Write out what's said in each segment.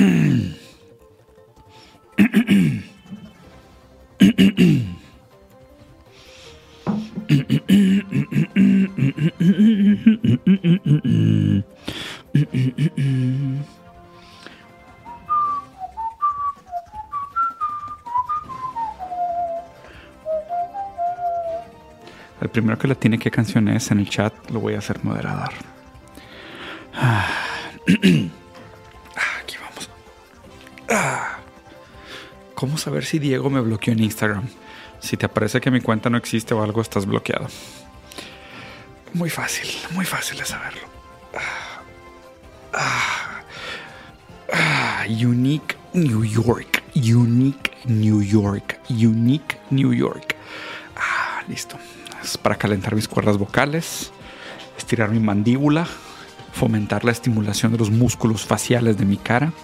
El primero que la tiene que canción es en el chat lo voy a hacer moderador. ¿Cómo saber si Diego me bloqueó en Instagram? Si te aparece que mi cuenta no existe o algo, estás bloqueado. Muy fácil, muy fácil de saberlo. unique New York. Unique New York. Unique New York. Ah, listo para calentar mis cuerdas vocales, estirar mi mandíbula, fomentar la estimulación de los músculos faciales de mi cara.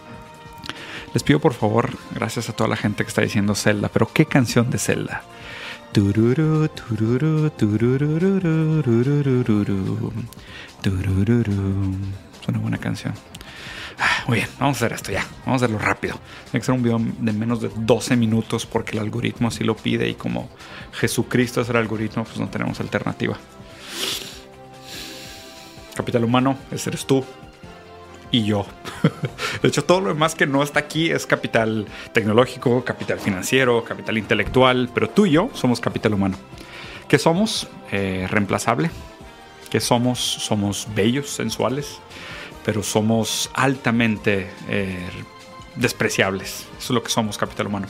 Les pido por favor, gracias a toda la gente que está diciendo Zelda, pero ¿qué canción de Zelda? Tururu, tururu, Es una buena canción. Ah, muy bien, vamos a hacer esto ya. Vamos a hacerlo rápido. Tiene que ser un video de menos de 12 minutos porque el algoritmo así lo pide y como Jesucristo es el algoritmo, pues no tenemos alternativa. Capital humano, ese eres tú y yo. De hecho, todo lo demás que no está aquí es capital tecnológico, capital financiero, capital intelectual, pero tú y yo somos capital humano. ¿Qué somos? Eh, reemplazable. ¿Qué somos? Somos bellos, sensuales pero somos altamente eh, despreciables. Eso es lo que somos, capital humano.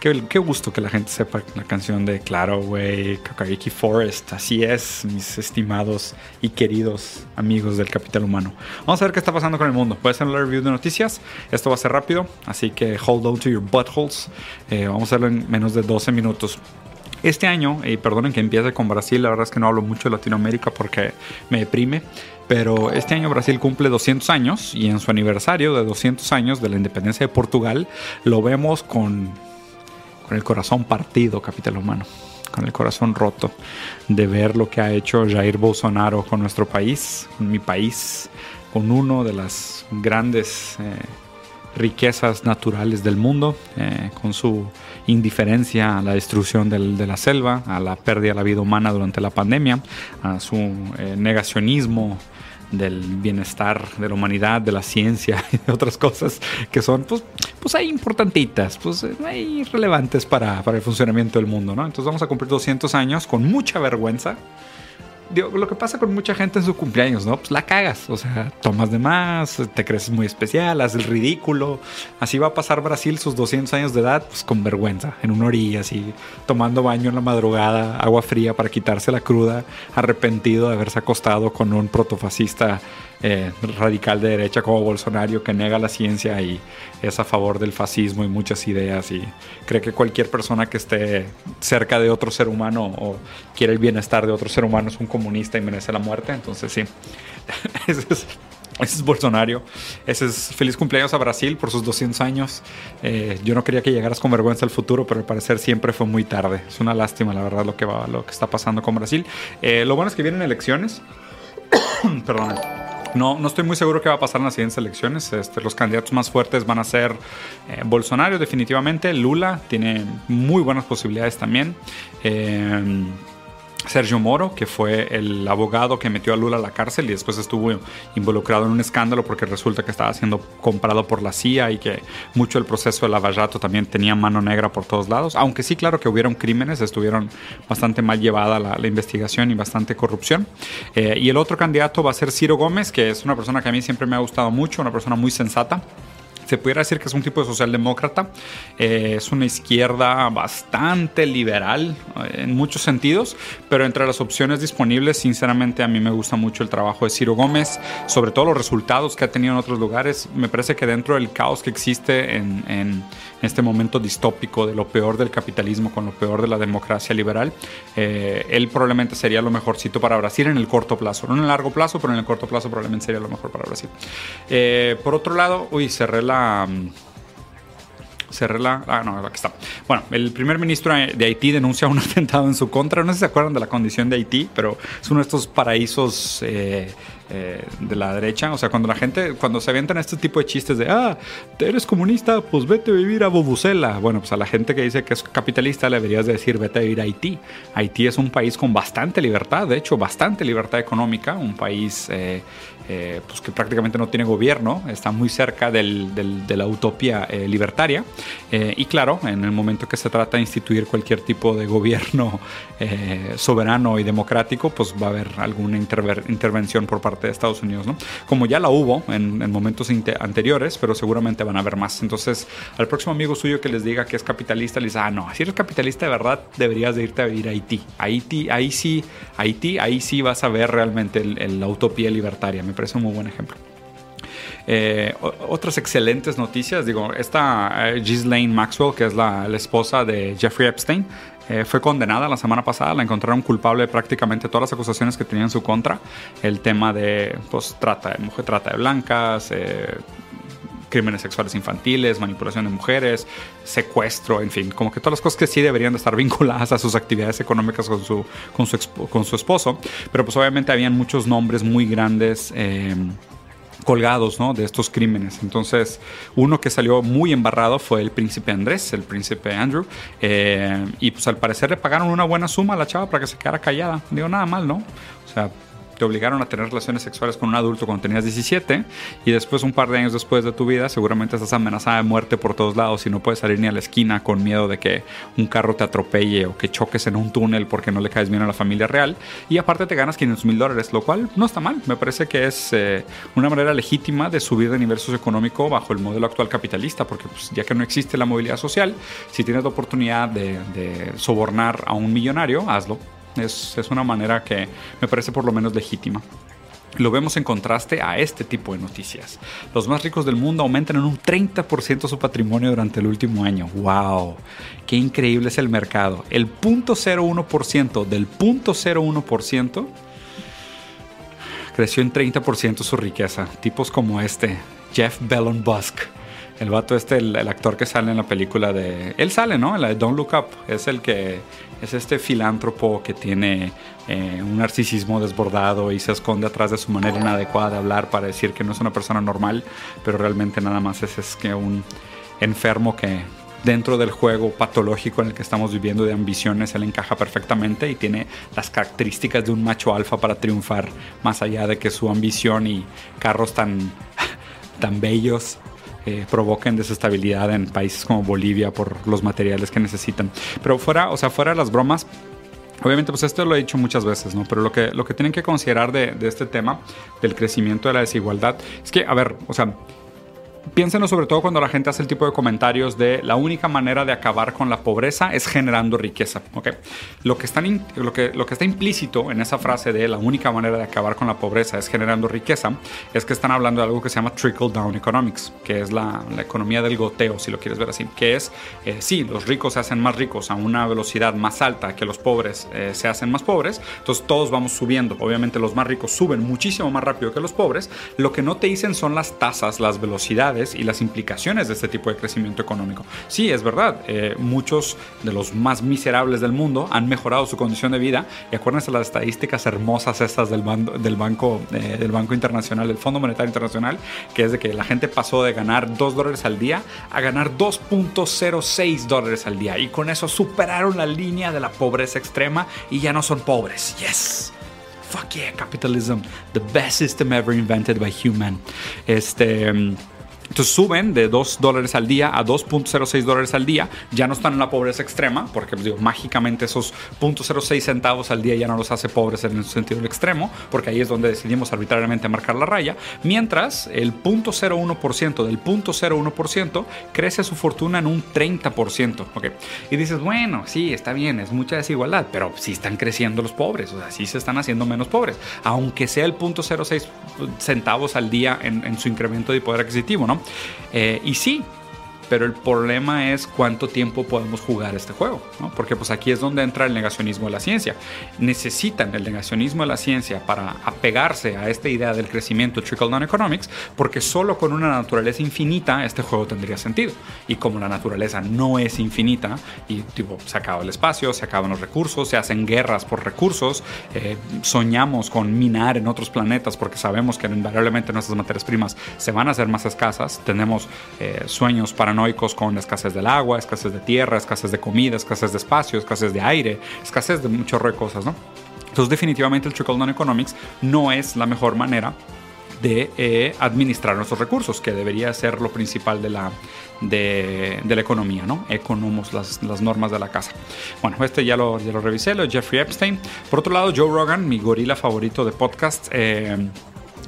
Qué, qué, gusto que la gente sepa la canción de Claro, güey, Kakagiki Forest. Así es, mis estimados y queridos amigos del capital humano. Vamos a ver qué está pasando con el mundo. Voy a hacer una review de noticias. Esto va a ser rápido, así que hold on to your buttholes. Eh, vamos a hacerlo en menos de 12 minutos. Este año, y perdonen que empiece con Brasil, la verdad es que no hablo mucho de Latinoamérica porque me deprime, pero este año Brasil cumple 200 años y en su aniversario de 200 años de la independencia de Portugal lo vemos con, con el corazón partido, capital humano, con el corazón roto de ver lo que ha hecho Jair Bolsonaro con nuestro país, con mi país, con uno de las grandes... Eh, riquezas naturales del mundo, eh, con su indiferencia a la destrucción de la selva, a la pérdida de la vida humana durante la pandemia, a su eh, negacionismo del bienestar de la humanidad, de la ciencia y de otras cosas que son, pues, pues ahí importantitas, pues ahí relevantes para, para el funcionamiento del mundo, ¿no? Entonces vamos a cumplir 200 años con mucha vergüenza lo que pasa con mucha gente en su cumpleaños, ¿no? Pues la cagas, o sea, tomas de más, te crees muy especial, haces el ridículo. Así va a pasar Brasil sus 200 años de edad, pues con vergüenza, en una orilla, así, tomando baño en la madrugada, agua fría para quitarse la cruda, arrepentido de haberse acostado con un protofascista eh, radical de derecha como Bolsonaro que nega la ciencia y es a favor del fascismo y muchas ideas y cree que cualquier persona que esté cerca de otro ser humano o quiere el bienestar de otro ser humano es un comunista y merece la muerte. Entonces sí, ese es, ese Bolsonaro. Ese es feliz cumpleaños a Brasil por sus 200 años. Eh, yo no quería que llegaras con vergüenza al futuro, pero al parecer siempre fue muy tarde. Es una lástima, la verdad, lo que, va, lo que está pasando con Brasil. Eh, lo bueno es que vienen elecciones. Perdón. No, no estoy muy seguro qué va a pasar en las siguientes elecciones. Este, los candidatos más fuertes van a ser eh, Bolsonaro, definitivamente. Lula tiene muy buenas posibilidades también. Eh, Sergio Moro, que fue el abogado que metió a Lula a la cárcel y después estuvo involucrado en un escándalo porque resulta que estaba siendo comprado por la CIA y que mucho del proceso de lavallato también tenía mano negra por todos lados. Aunque sí, claro que hubieron crímenes, estuvieron bastante mal llevada la, investigación y bastante corrupción. Eh, y el otro candidato va a ser Ciro Gómez, que es una persona que a mí siempre me ha gustado mucho, una persona muy sensata se pudiera decir que es un tipo de socialdemócrata. Eh, es una izquierda bastante liberal eh, en muchos sentidos, pero entre las opciones disponibles, sinceramente, a mí me gusta mucho el trabajo de Ciro Gómez, sobre todo los resultados que ha tenido en otros lugares. Me parece que dentro del caos que existe en, en este momento distópico de lo peor del capitalismo con lo peor de la democracia liberal, eh, él probablemente sería lo mejorcito para Brasil en el corto plazo. No en el largo plazo, pero en el corto plazo probablemente sería lo mejor para Brasil. por otro lado, uy, cerré la cerré la... Ah, no, aquí está. Bueno, el primer ministro de Haití denuncia un atentado en su contra. No sé si se acuerdan de la condición de Haití, pero es uno de estos paraísos eh, eh, de la derecha. O sea, cuando la gente, cuando se avientan este tipo de chistes de, ah, eres comunista, pues vete a vivir a Bobucela. Bueno, pues a la gente que dice que es capitalista le deberías decir, vete a vivir a Haití. Haití es un país con bastante libertad, de hecho, bastante libertad económica, un país eh, eh, pues que prácticamente no tiene gobierno, está muy cerca del, de la utopía eh, libertaria. Eh, y claro, en el momento que se trata de instituir cualquier tipo de gobierno soberano y democrático, pues va a haber alguna intervención por parte de Estados Unidos, ¿no? Como ya la hubo en, en momentos anteriores, pero seguramente van a haber más. Entonces, al próximo amigo suyo que les diga que es capitalista, le dice, ah, no, si eres capitalista de verdad, deberías de irte a vivir a Haití. Haití, ahí sí, Haití, ahí sí vas a ver realmente la utopía libertaria parece un muy buen ejemplo. Eh, otras excelentes noticias, digo, esta eh, Ghislaine Maxwell, que es la, esposa de Jeffrey Epstein, eh, fue condenada la semana pasada, la encontraron culpable de prácticamente todas las acusaciones que tenía en su contra. El tema de pues, trata de mujer, trata de blancas, crímenes sexuales infantiles, manipulación de mujeres, secuestro, en fin, como que todas las cosas que sí deberían de estar vinculadas a sus actividades económicas con su, con su, con su esposo. Pero pues obviamente habían muchos nombres muy grandes. Eh, colgados ¿no? de estos crímenes. Entonces, uno que salió muy embarrado fue el príncipe Andrés, el príncipe Andrew. Eh, y pues al parecer le pagaron una buena suma a la chava para que se quedara callada. Digo, nada mal, ¿no? O sea, te obligaron a tener relaciones sexuales con un adulto cuando tenías 17 y después un par de años después de tu vida seguramente estás amenazada de muerte por todos lados y no puedes salir ni a la esquina con miedo de que un carro te atropelle o que choques en un túnel porque no le caes bien a la familia real y aparte te ganas 500 mil dólares, lo cual no está mal, me parece que es eh, una manera legítima de subir de nivel socioeconómico bajo el modelo actual capitalista porque pues, ya que no existe la movilidad social, si tienes la oportunidad de sobornar a un millonario, hazlo. Es, una manera que me parece por lo menos legítima. Lo vemos en contraste a este tipo de noticias. Los más ricos del mundo aumentan en un 30% su patrimonio durante el último año. ¡Wow! ¡Qué increíble es el mercado! El 0.01% del 0.01% creció en 30% su riqueza. Tipos como este, Jeff Bellon Busk. El vato este, el, actor que sale en la película de... Él sale, ¿no? En la de Don't Look Up. Es el que es este filántropo que tiene eh, un narcisismo desbordado y se esconde atrás de su manera inadecuada de hablar para decir que no es una persona normal, pero realmente nada más es, es que un enfermo que dentro del juego patológico en el que estamos viviendo de ambiciones, él encaja perfectamente y tiene las características de un macho alfa para triunfar, más allá de que su ambición y carros tan, tan bellos eh, provoquen desestabilidad en países como Bolivia por los materiales que necesitan. Pero fuera, o sea, fuera de las bromas, Obviamente, pues esto lo he dicho muchas veces, ¿no? Pero lo que, lo que tienen que considerar de, de, este tema, del crecimiento de la desigualdad, es que, a ver, o sea, Piénsenlo sobre todo cuando la gente hace el tipo de comentarios de la única manera de acabar con la pobreza es generando riqueza. ¿okay? Lo, que lo, que, lo que está implícito en esa frase de la única manera de acabar con la pobreza es generando riqueza es que están hablando de algo que se llama trickle down economics, que es la, economía del goteo, si lo quieres ver así, que es, eh, sí, los ricos se hacen más ricos a una velocidad más alta que los pobres eh, se hacen más pobres, entonces todos vamos subiendo. Obviamente los más ricos suben muchísimo más rápido que los pobres. Lo que no te dicen son las tasas, las velocidades, y las implicaciones de este tipo de crecimiento económico. Sí, es verdad, eh, muchos de los más miserables del mundo han mejorado su condición de vida y acuérdense las estadísticas hermosas estas del, del, banco, eh, del Banco Internacional, del Fondo Monetario Internacional, que es de que la gente pasó de ganar 2 dólares al día a ganar 2.06 dólares al día y con eso superaron la línea de la pobreza extrema y ya no son pobres. Yes fuck yeah, capitalism, the best system ever invented by human. Este, entonces suben de 2 dólares al día a 2.06 dólares al día. Ya no están en la pobreza extrema, porque pues, digo, mágicamente esos 0.06 centavos al día ya no los hace pobres en el sentido extremo, porque ahí es donde decidimos arbitrariamente marcar la raya. Mientras el 0.01% del 0.01% crece su fortuna en un 30%. ¿okay? Y dices, bueno, sí, está bien, es mucha desigualdad, pero sí están creciendo los pobres, o sea, sí se están haciendo menos pobres, aunque sea el 0.06 centavos al día en, en su incremento de poder adquisitivo, ¿no? Eh, y sí, pero el problema es cuánto tiempo podemos jugar este juego, ¿no? Porque pues aquí es donde entra el negacionismo de la ciencia. Necesitan el negacionismo de la ciencia para apegarse a esta idea del crecimiento trickle-down economics, porque solo con una naturaleza infinita este juego tendría sentido. Y como la naturaleza no es infinita y tipo se acaba el espacio, se acaban los recursos, se hacen guerras por recursos, eh, soñamos con minar en otros planetas porque sabemos que invariablemente nuestras materias primas se van a hacer más escasas, tenemos eh, sueños paranoicos con escasez del agua, escasez de tierra, escasez de comida, escasez de espacio, escasez de aire, escasez de de cosas, ¿no? Entonces definitivamente el trickle-down economics no es la mejor manera de eh, administrar nuestros recursos, que debería ser lo principal de la, de, la economía, ¿no? Economos, las, las, normas de la casa. Bueno, este ya lo, ya lo revisé, lo de Jeffrey Epstein. Por otro lado, Joe Rogan, mi gorila favorito de podcast, eh,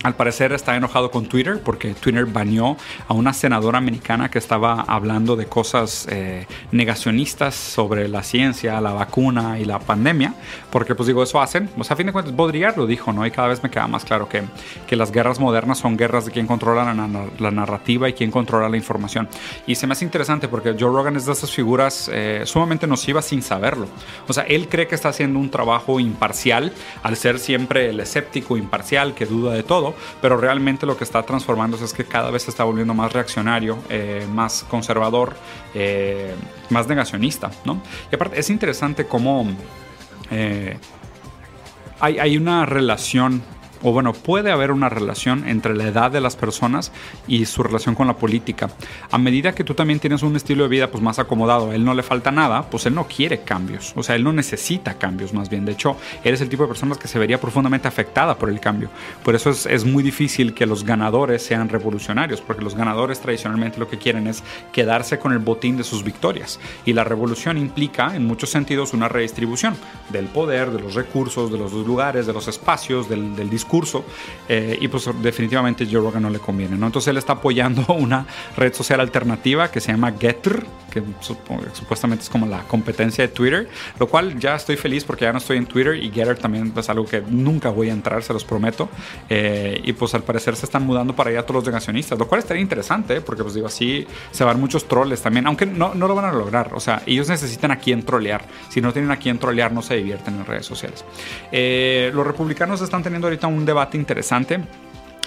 al parecer está enojado con Twitter porque Twitter baneó a una senadora americana que estaba hablando de cosas eh, negacionistas sobre la ciencia, la vacuna y la pandemia. Porque pues digo, eso hacen. Sea, a fin de cuentas, Baudrillard lo dijo, ¿no? Y cada vez me queda más claro que, que las guerras modernas son guerras de quien controla la, narrativa y quien controla la información. Y se me hace interesante porque Joe Rogan es de esas figuras eh, sumamente nocivas sin saberlo. O sea, él cree que está haciendo un trabajo imparcial al ser siempre el escéptico imparcial que duda de todo pero realmente lo que está transformándose es que cada vez se está volviendo más reaccionario, eh, más conservador, eh, más negacionista, ¿no? Y aparte es interesante cómo eh, hay, hay una relación o bueno, puede haber una relación entre la edad de las personas y su relación con la política. A medida que tú también tienes un estilo de vida pues más acomodado, a él no le falta nada, pues él no quiere cambios, o sea, él no necesita cambios más bien. De hecho, eres el tipo de personas que se vería profundamente afectada por el cambio. Por eso es, es muy difícil que los ganadores sean revolucionarios, porque los ganadores tradicionalmente lo que quieren es quedarse con el botín de sus victorias. Y la revolución implica, en muchos sentidos, una redistribución del poder, de los recursos, de los lugares, de los espacios, del, del discurso curso eh, y pues definitivamente Joe Rogan no le conviene, ¿no? Entonces él está apoyando una red social alternativa que se llama Getter, que supuestamente es como la competencia de Twitter, lo cual ya estoy feliz porque ya no estoy en Twitter y Getter también es algo que nunca voy a entrar, se los prometo. Eh, y pues al parecer se están mudando para allá todos los negacionistas, lo cual estaría interesante, ¿eh? porque pues digo así, se van muchos troles también, aunque no, no lo van a lograr, o sea, ellos necesitan a quien trolear, si no tienen a quien trolear no se divierten en redes sociales. los republicanos están teniendo ahorita un debate interesante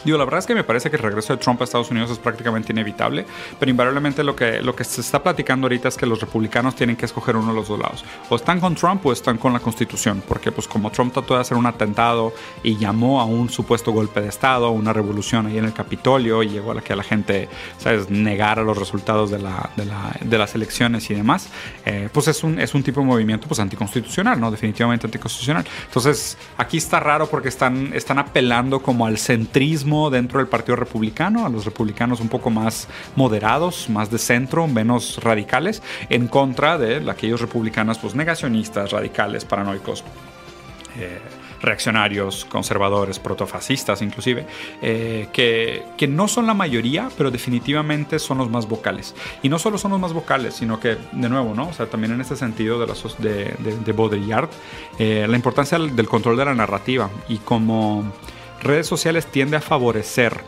Digo, la verdad es que me parece que el regreso de Trump a Estados Unidos es prácticamente inevitable, pero invariablemente lo que, lo que se está platicando ahorita es que los republicanos tienen que escoger uno de los dos lados. O están con Trump o están con la Constitución, porque pues como Trump trató de hacer un atentado y llamó a un supuesto golpe de Estado, una revolución ahí en el Capitolio y llegó a la que la gente, ¿sabes?, negara los resultados de, la, de, la, de las elecciones y demás, eh, pues es un, es un tipo de movimiento pues anticonstitucional, ¿no? Definitivamente anticonstitucional. Entonces, aquí está raro porque están, están apelando como al centrismo dentro del Partido Republicano, a los republicanos un poco más moderados, más de centro, menos radicales, en contra de aquellos republicanos pues, negacionistas, radicales, paranoicos. Eh, reaccionarios, conservadores, protofascistas inclusive, eh, que, que, no son la mayoría, pero definitivamente son los más vocales. Y no solo son los más vocales, sino que, de nuevo, ¿no? O sea, también en este sentido de, la, de, de, Baudrillard, eh, la importancia del control de la narrativa y como redes sociales tiende a favorecer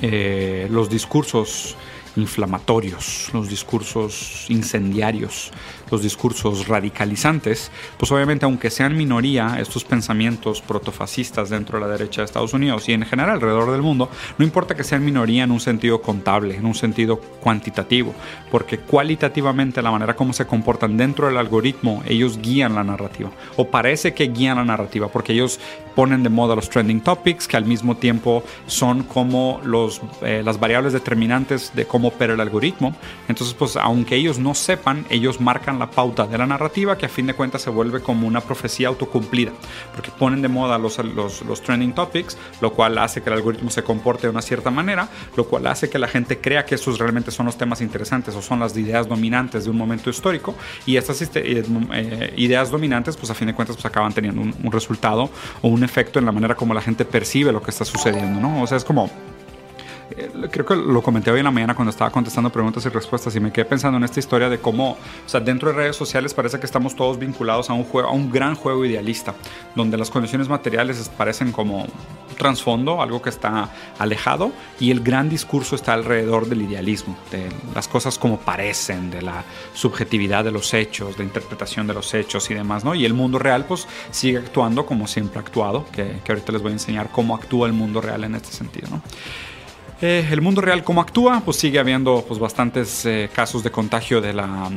eh, los discursos inflamatorios, los discursos incendiarios, los discursos radicalizantes, pues obviamente aunque sean minoría estos pensamientos protofascistas dentro de la derecha de Estados Unidos y en general alrededor del mundo, no importa que sean minoría en un sentido contable, en un sentido cuantitativo, porque cualitativamente la manera como se comportan dentro del algoritmo, ellos guían la narrativa, o parece que guían la narrativa, porque ellos ponen de moda los trending topics, que al mismo tiempo son como los, eh, las variables determinantes de cómo opera el algoritmo. Entonces, pues aunque ellos no sepan, ellos marcan la pauta de la narrativa que a fin de cuentas se vuelve como una profecía autocumplida, porque ponen de moda los, los, trending topics, lo cual hace que el algoritmo se comporte de una cierta manera, lo cual hace que la gente crea que esos realmente son los temas interesantes o son las ideas dominantes de un momento histórico y estas este, eh, eh, ideas dominantes pues a fin de cuentas pues acaban teniendo un, un resultado o un efecto en la manera como la gente percibe lo que está sucediendo, ¿no? O sea, es como creo que lo comenté hoy en la mañana cuando estaba contestando preguntas y respuestas y me quedé pensando en esta historia de cómo, o sea, dentro de redes sociales parece que estamos todos vinculados a un juego, a un gran juego idealista, donde las condiciones materiales parecen como trasfondo, algo que está alejado, y el gran discurso está alrededor del idealismo, de las cosas como parecen, de la subjetividad de los hechos, de interpretación de los hechos y demás, ¿no? Y el mundo real, pues, sigue actuando como siempre ha actuado, que, que ahorita les voy a enseñar cómo actúa el mundo real en este sentido, ¿no? Eh, el mundo real, ¿cómo actúa? Pues sigue habiendo pues, bastantes eh, casos de contagio de la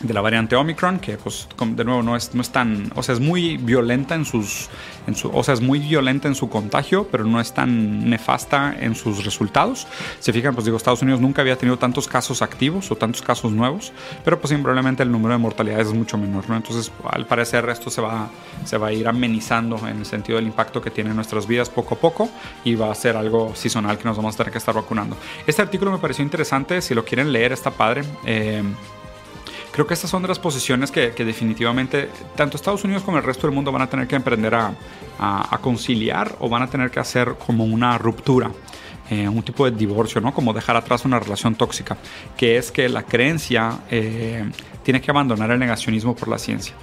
de la variante Omicron, que pues de nuevo no es, no es tan, o sea, es muy violenta en sus, en su, o sea, es muy violenta en su contagio, pero no es tan nefasta en sus resultados. Se fijan, pues digo, Estados Unidos nunca había tenido tantos casos activos o tantos casos nuevos, pero pues probablemente el número de mortalidades es mucho menor, ¿no? Entonces, al parecer esto se va, se va a ir amenizando en el sentido del impacto que tiene en nuestras vidas poco a poco y va a ser algo seasonal que nos vamos a tener que estar vacunando. Este artículo me pareció interesante, si lo quieren leer está padre. Eh, Creo que estas son de las posiciones que, definitivamente tanto Estados Unidos como el resto del mundo van a tener que emprender a, conciliar o van a tener que hacer como una ruptura. Eh, un tipo de divorcio, ¿no? Como dejar atrás una relación tóxica, que es que la creencia eh, tiene que abandonar el negacionismo por la ciencia.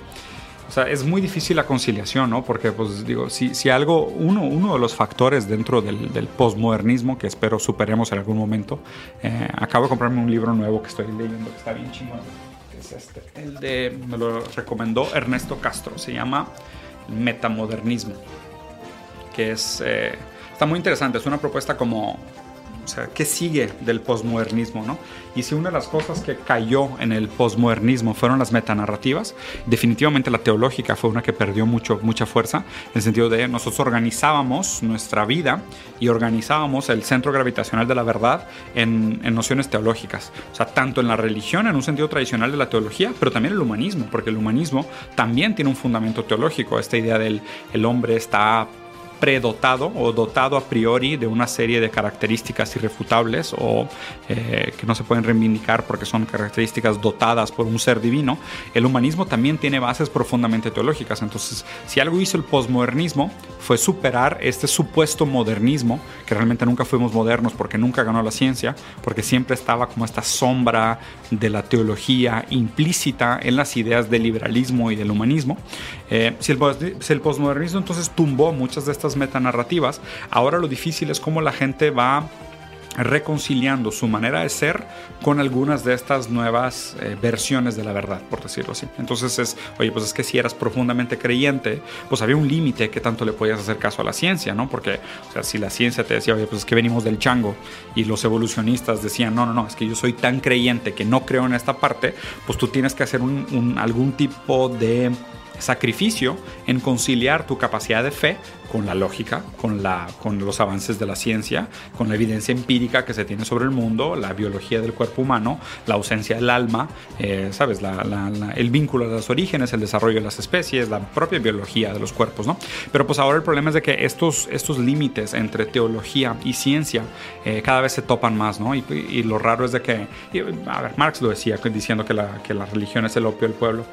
O sea, es muy difícil la conciliación, ¿no? Porque, pues, digo, si, si algo, uno, uno de los factores dentro del, del postmodernismo, que espero superemos en algún momento, eh, acabo de comprarme un libro nuevo que estoy leyendo, que está bien chingón este. El de, me lo recomendó Ernesto Castro, se llama Metamodernismo, que es, eh, está muy interesante, es una propuesta como o sea, ¿qué sigue del posmodernismo? ¿no? Y si una de las cosas que cayó en el posmodernismo fueron las metanarrativas, definitivamente la teológica fue una que perdió mucho, mucha fuerza, en el sentido de nosotros organizábamos nuestra vida y organizábamos el centro gravitacional de la verdad en, en nociones teológicas. O sea, tanto en la religión, en un sentido tradicional de la teología, pero también el humanismo, porque el humanismo también tiene un fundamento teológico. Esta idea del el hombre está predotado o dotado a priori de una serie de características irrefutables o eh, que no se pueden reivindicar porque son características dotadas por un ser divino, el humanismo también tiene bases profundamente teológicas. Entonces, si algo hizo el posmodernismo fue superar este supuesto modernismo, que realmente nunca fuimos modernos porque nunca ganó la ciencia, porque siempre estaba como esta sombra de la teología implícita en las ideas del liberalismo y del humanismo. Eh, si, el, si el posmodernismo entonces tumbó muchas de estas metanarrativas, ahora lo difícil es cómo la gente va reconciliando su manera de ser con algunas de estas nuevas eh, versiones de la verdad, por decirlo así. Entonces es, oye, pues es que si eras profundamente creyente, pues había un límite que tanto le podías hacer caso a la ciencia, ¿no? Porque, o sea, si la ciencia te decía, oye, pues es que venimos del chango y los evolucionistas decían, no, no, no, es que yo soy tan creyente que no creo en esta parte, pues tú tienes que hacer un, algún tipo de sacrificio en conciliar tu capacidad de fe con la lógica, con, la, con los avances de la ciencia, con la evidencia empírica que se tiene sobre el mundo, la biología del cuerpo humano, la ausencia del alma, eh, ¿sabes? el vínculo de los orígenes, el desarrollo de las especies, la propia biología de los cuerpos, ¿no? Pero pues ahora el problema es de que estos, estos límites entre teología y ciencia eh, cada vez se topan más, ¿no? Y, lo raro es de que, a ver, Marx lo decía diciendo que la, que la religión es el opio del pueblo.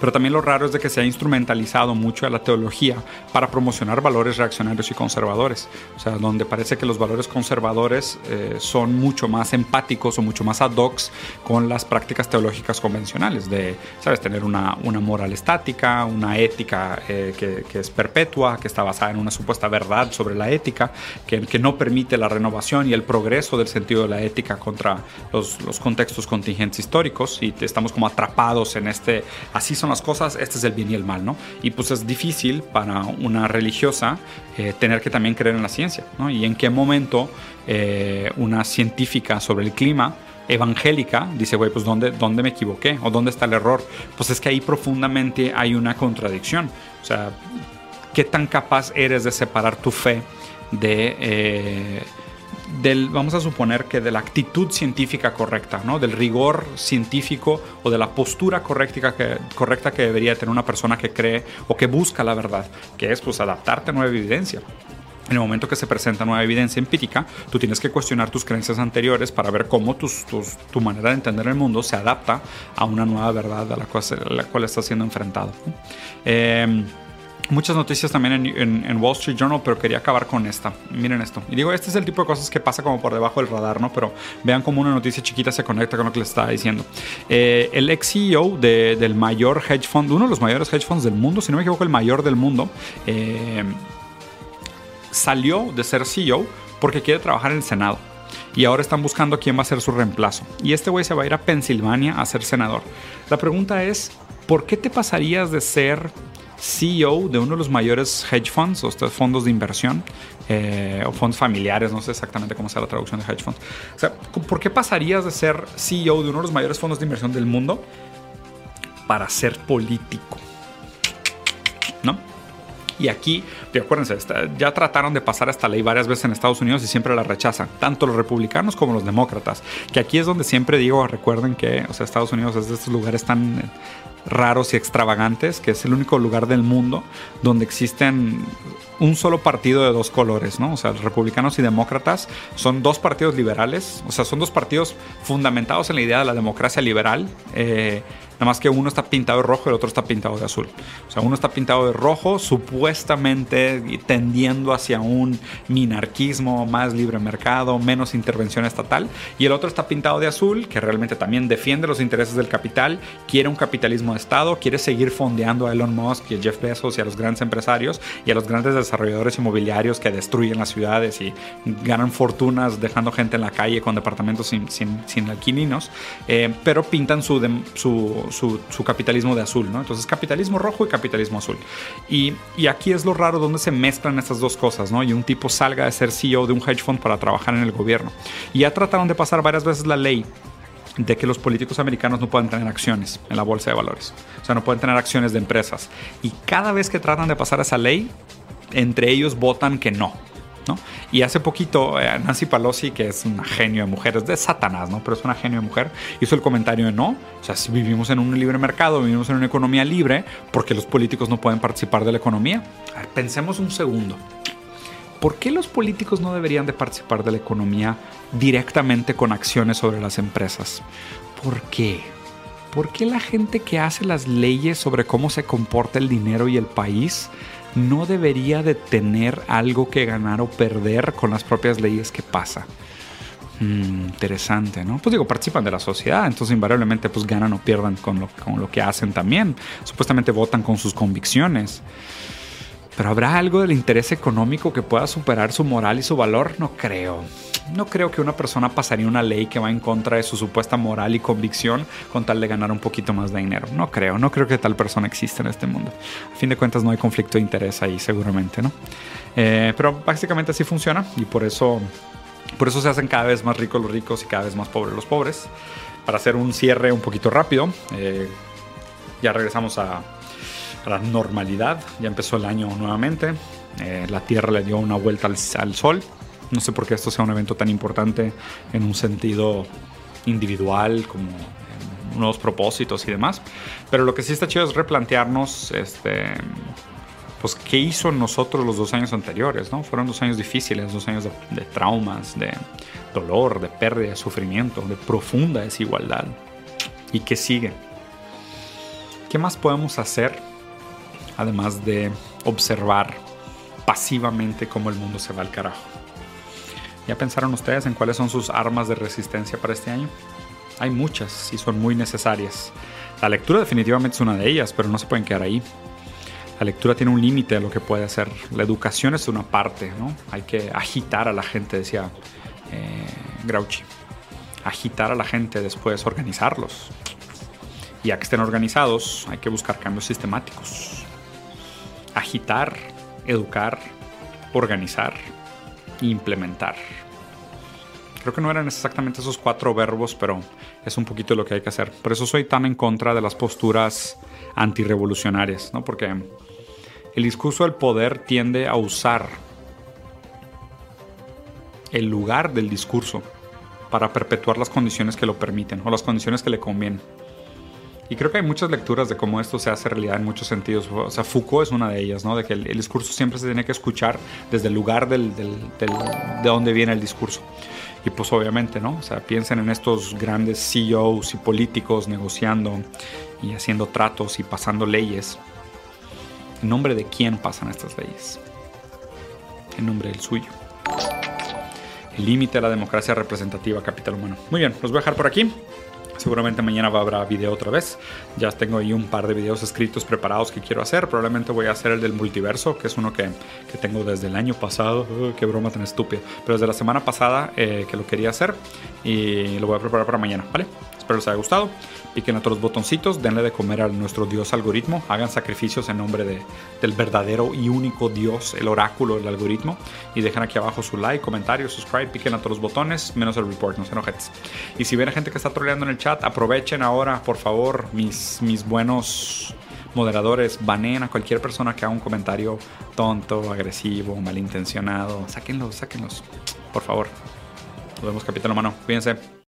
Pero también lo raro es de que se ha instrumentalizado mucho a la teología para promocionar valores reaccionarios y conservadores. O sea, donde parece que los valores conservadores eh, son mucho más empáticos o mucho más ad hoc con las prácticas teológicas convencionales, de, ¿sabes?, tener una, una moral estática, una ética eh, que, que, es perpetua, que está basada en una supuesta verdad sobre la ética, que, que, no permite la renovación y el progreso del sentido de la ética contra los, los contextos contingentes históricos y estamos como atrapados en este así son las cosas, este es el bien y el mal, ¿no? Y pues es difícil para una religiosa eh, tener que también creer en la ciencia, ¿no? Y en qué momento eh, una científica sobre el clima evangélica dice, güey, pues ¿dónde, ¿dónde me equivoqué? ¿O dónde está el error? Pues es que ahí profundamente hay una contradicción. O sea, ¿qué tan capaz eres de separar tu fe de... Eh, del, vamos a suponer que de la actitud científica correcta, ¿no? del rigor científico o de la postura correcta que, correcta que debería tener una persona que cree o que busca la verdad, que es pues adaptarte a nueva evidencia. En el momento que se presenta nueva evidencia empírica, tú tienes que cuestionar tus creencias anteriores para ver cómo tus, tu manera de entender el mundo se adapta a una nueva verdad a la cual, cual estás siendo enfrentado. Eh, muchas noticias también en, Wall Street Journal, pero quería acabar con esta. Miren esto. Y digo, este es el tipo de cosas que pasa como por debajo del radar, ¿no? Pero vean cómo una noticia chiquita se conecta con lo que les estaba diciendo. Eh, el ex CEO del mayor hedge fund, uno de los mayores hedge funds del mundo, si no me equivoco, el mayor del mundo, eh, salió de ser CEO porque quiere trabajar en el Senado. Y ahora están buscando quién va a ser su reemplazo. Y este güey se va a ir a Pensilvania a ser senador. La pregunta es, ¿por qué te pasarías de ser CEO de uno de los mayores hedge funds, o estos fondos de inversión, eh, o fondos familiares, no sé exactamente cómo sea la traducción de hedge funds. O sea, ¿por qué pasarías de ser CEO de uno de los mayores fondos de inversión del mundo para ser político? ¿No? Y aquí, acuérdense, ya trataron de pasar esta ley varias veces en Estados Unidos y siempre la rechazan, tanto los republicanos como los demócratas. Que aquí es donde siempre digo, recuerden que o sea, Estados Unidos es de estos lugares tan raros y extravagantes, que es el único lugar del mundo donde existen un solo partido de dos colores, ¿no? O sea, republicanos y demócratas son dos partidos liberales, o sea, son dos partidos fundamentados en la idea de la democracia liberal. Eh, Nada más que uno está pintado de rojo y el otro está pintado de azul. O sea, uno está pintado de rojo, supuestamente tendiendo hacia un minarquismo, más libre mercado, menos intervención estatal. Y el otro está pintado de azul, que realmente también defiende los intereses del capital, quiere un capitalismo de Estado, quiere seguir fondeando a Elon Musk y a Jeff Bezos y a los grandes empresarios y a los grandes desarrolladores inmobiliarios que destruyen las ciudades y ganan fortunas dejando gente en la calle con departamentos sin, sin, sin alquilinos, eh, pero pintan su, su su, capitalismo de azul, ¿no? Entonces capitalismo rojo y capitalismo azul. Y, aquí es lo raro donde se mezclan estas dos cosas, ¿no? Y un tipo salga de ser CEO de un hedge fund para trabajar en el gobierno. Y ya trataron de pasar varias veces la ley de que los políticos americanos no pueden tener acciones en la bolsa de valores. O sea, no pueden tener acciones de empresas. Y cada vez que tratan de pasar esa ley, entre ellos votan que no. Y hace poquito eh, Nancy Pelosi, que es una genio de mujer, es de Satanás, ¿no? Pero es una genio de mujer, hizo el comentario de no, o sea, si vivimos en un libre mercado, vivimos en una economía libre, porque los políticos no pueden participar de la economía. pensemos un segundo. ¿Por qué los políticos no deberían de participar de la economía directamente con acciones sobre las empresas? ¿Por qué? ¿Por qué la gente que hace las leyes sobre cómo se comporta el dinero y el país no debería de tener algo que ganar o perder con las propias leyes que pasa. Hmm, interesante, ¿no? Pues digo, participan de la sociedad, entonces invariablemente pues ganan o pierdan con lo, con lo que hacen también. Supuestamente votan con sus convicciones. Pero ¿habrá algo del interés económico que pueda superar su moral y su valor? No creo. No creo que una persona pasaría una ley que va en contra de su supuesta moral y convicción con tal de ganar un poquito más de dinero. No creo, no creo que tal persona exista en este mundo. A fin de cuentas no hay conflicto de interés ahí seguramente, ¿no? Eh, pero básicamente así funciona y por eso, por eso se hacen cada vez más ricos los ricos y cada vez más pobres los pobres. Para hacer un cierre un poquito rápido, eh, ya regresamos a, la normalidad, ya empezó el año nuevamente, eh, la Tierra le dio una vuelta al Sol no sé por qué esto sea un evento tan importante en un sentido individual como nuevos propósitos y demás. Pero lo que sí está chido es replantearnos este, pues qué hizo nosotros los dos años anteriores, ¿no? Fueron dos años difíciles, dos años de, de, traumas, de dolor, de pérdida, de sufrimiento, de profunda desigualdad. ¿Y qué sigue? ¿Qué más podemos hacer además de observar pasivamente cómo el mundo se va al carajo? ¿Ya pensaron ustedes en cuáles son sus armas de resistencia para este año? Hay muchas y son muy necesarias. La lectura definitivamente es una de ellas, pero no se pueden quedar ahí. La lectura tiene un límite a lo que puede hacer. La educación es una parte, ¿no? Hay que agitar a la gente, decía eh, Grouchy. Agitar a la gente, después organizarlos. Y ya que estén organizados, hay que buscar cambios sistemáticos. Agitar, educar, organizar implementar. Creo que no eran exactamente esos cuatro verbos, pero es un poquito lo que hay que hacer. Por eso soy tan en contra de las posturas antirrevolucionarias, ¿no? Porque el discurso del poder tiende a usar el lugar del discurso para perpetuar las condiciones que lo permiten o las condiciones que le convienen. Y creo que hay muchas lecturas de cómo esto se hace realidad en muchos sentidos. O sea, Foucault es una de ellas, ¿no? De que el, discurso siempre se tiene que escuchar desde el lugar del, del, de donde viene el discurso. Y pues obviamente, ¿no? O sea, piensen en estos grandes CEOs y políticos negociando y haciendo tratos y pasando leyes. ¿En nombre de quién pasan estas leyes? En nombre del suyo. El límite a la democracia representativa capital humano. Muy bien, los voy a dejar por aquí. Seguramente mañana haber video otra vez. Ya tengo ahí un par de videos escritos preparados que quiero hacer. Probablemente voy a hacer el del multiverso, que es uno que, que tengo desde el año pasado. qué broma tan estúpida. Pero desde la semana pasada eh, que lo quería hacer y lo voy a preparar para mañana, ¿vale? Espero les haya gustado. Piquen a todos los botoncitos, denle de comer a nuestro Dios algoritmo, hagan sacrificios en nombre de, del verdadero y único Dios, el oráculo del algoritmo. Y dejen aquí abajo su like, comentario, subscribe, piquen a todos botones, menos el report, no se enojetes. Y si ven gente que está troleando en el chat, aprovechen ahora, por favor, mis, mis buenos moderadores, baneen a cualquier persona que haga un comentario tonto, agresivo, malintencionado. Sáquenlos, sáquenlos. Por favor. Nos vemos, Capitán Humano. Cuídense.